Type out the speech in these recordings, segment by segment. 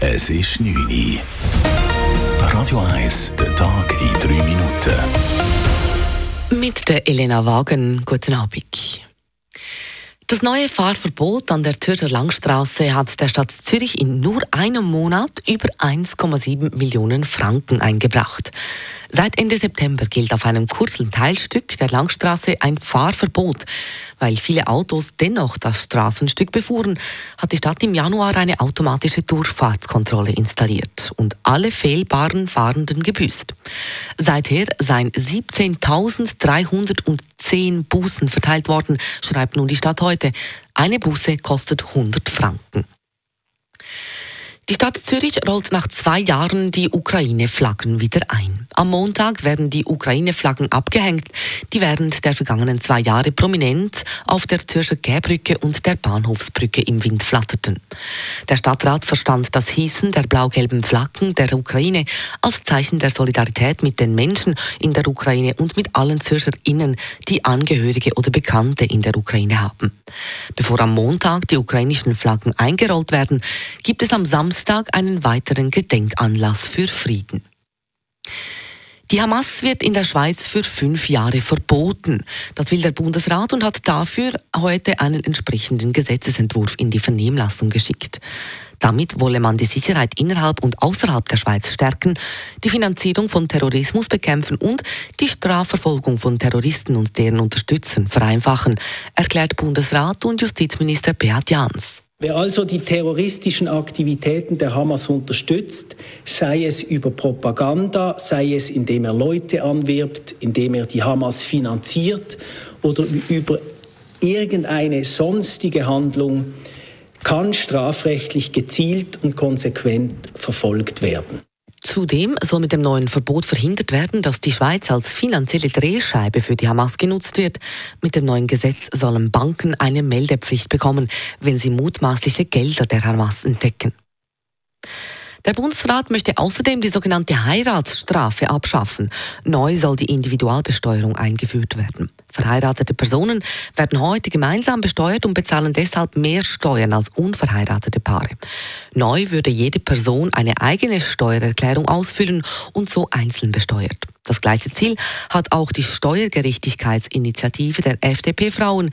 Es ist 9 Uhr. Radio 1, der Tag in 3 Minuten. Mit der Elena Wagen. Guten Abend. Das neue Fahrverbot an der Zürcher Langstraße hat der Stadt Zürich in nur einem Monat über 1,7 Millionen Franken eingebracht. Seit Ende September gilt auf einem kurzen Teilstück der Langstraße ein Fahrverbot. Weil viele Autos dennoch das Straßenstück befuhren, hat die Stadt im Januar eine automatische Durchfahrtskontrolle installiert und alle fehlbaren Fahrenden gebüßt. Seither seien 17.310 Bußen verteilt worden, schreibt nun die Stadt heute. Eine Buße kostet 100 Franken. Die Stadt Zürich rollt nach zwei Jahren die Ukraine-Flaggen wieder ein. Am Montag werden die Ukraine-Flaggen abgehängt, die während der vergangenen zwei Jahre prominent auf der Zürcher Gäbrücke und der Bahnhofsbrücke im Wind flatterten. Der Stadtrat verstand das Hießen der blau-gelben Flaggen der Ukraine als Zeichen der Solidarität mit den Menschen in der Ukraine und mit allen ZürcherInnen, die Angehörige oder Bekannte in der Ukraine haben. Bevor am Montag die ukrainischen Flaggen eingerollt werden, gibt es am Samstag einen weiteren Gedenkanlass für Frieden. Die Hamas wird in der Schweiz für fünf Jahre verboten. Das will der Bundesrat und hat dafür heute einen entsprechenden Gesetzesentwurf in die Vernehmlassung geschickt. Damit wolle man die Sicherheit innerhalb und außerhalb der Schweiz stärken, die Finanzierung von Terrorismus bekämpfen und die Strafverfolgung von Terroristen und deren Unterstützern vereinfachen, erklärt Bundesrat und Justizminister Beat Jans. Wer also die terroristischen Aktivitäten der Hamas unterstützt, sei es über Propaganda, sei es indem er Leute anwirbt, indem er die Hamas finanziert oder über irgendeine sonstige Handlung, kann strafrechtlich gezielt und konsequent verfolgt werden. Zudem soll mit dem neuen Verbot verhindert werden, dass die Schweiz als finanzielle Drehscheibe für die Hamas genutzt wird. Mit dem neuen Gesetz sollen Banken eine Meldepflicht bekommen, wenn sie mutmaßliche Gelder der Hamas entdecken. Der Bundesrat möchte außerdem die sogenannte Heiratsstrafe abschaffen. Neu soll die Individualbesteuerung eingeführt werden. Verheiratete Personen werden heute gemeinsam besteuert und bezahlen deshalb mehr Steuern als unverheiratete Paare. Neu würde jede Person eine eigene Steuererklärung ausfüllen und so einzeln besteuert. Das gleiche Ziel hat auch die Steuergerechtigkeitsinitiative der FDP-Frauen.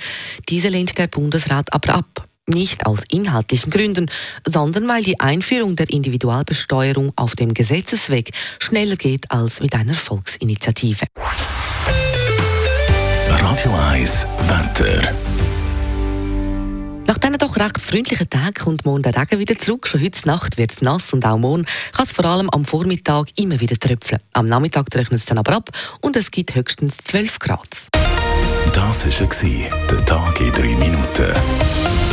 Diese lehnt der Bundesrat aber ab. Nicht aus inhaltlichen Gründen, sondern weil die Einführung der Individualbesteuerung auf dem Gesetzesweg schneller geht als mit einer Volksinitiative. Radio 1 Wetter. Nach diesen doch recht freundlichen Tagen kommt morgen der Regen wieder zurück. Schon heute Nacht wird es nass und auch morgen kann es vor allem am Vormittag immer wieder tröpfeln. Am Nachmittag trocknet es dann aber ab und es gibt höchstens 12 Grad. Das war der Tag in drei Minuten.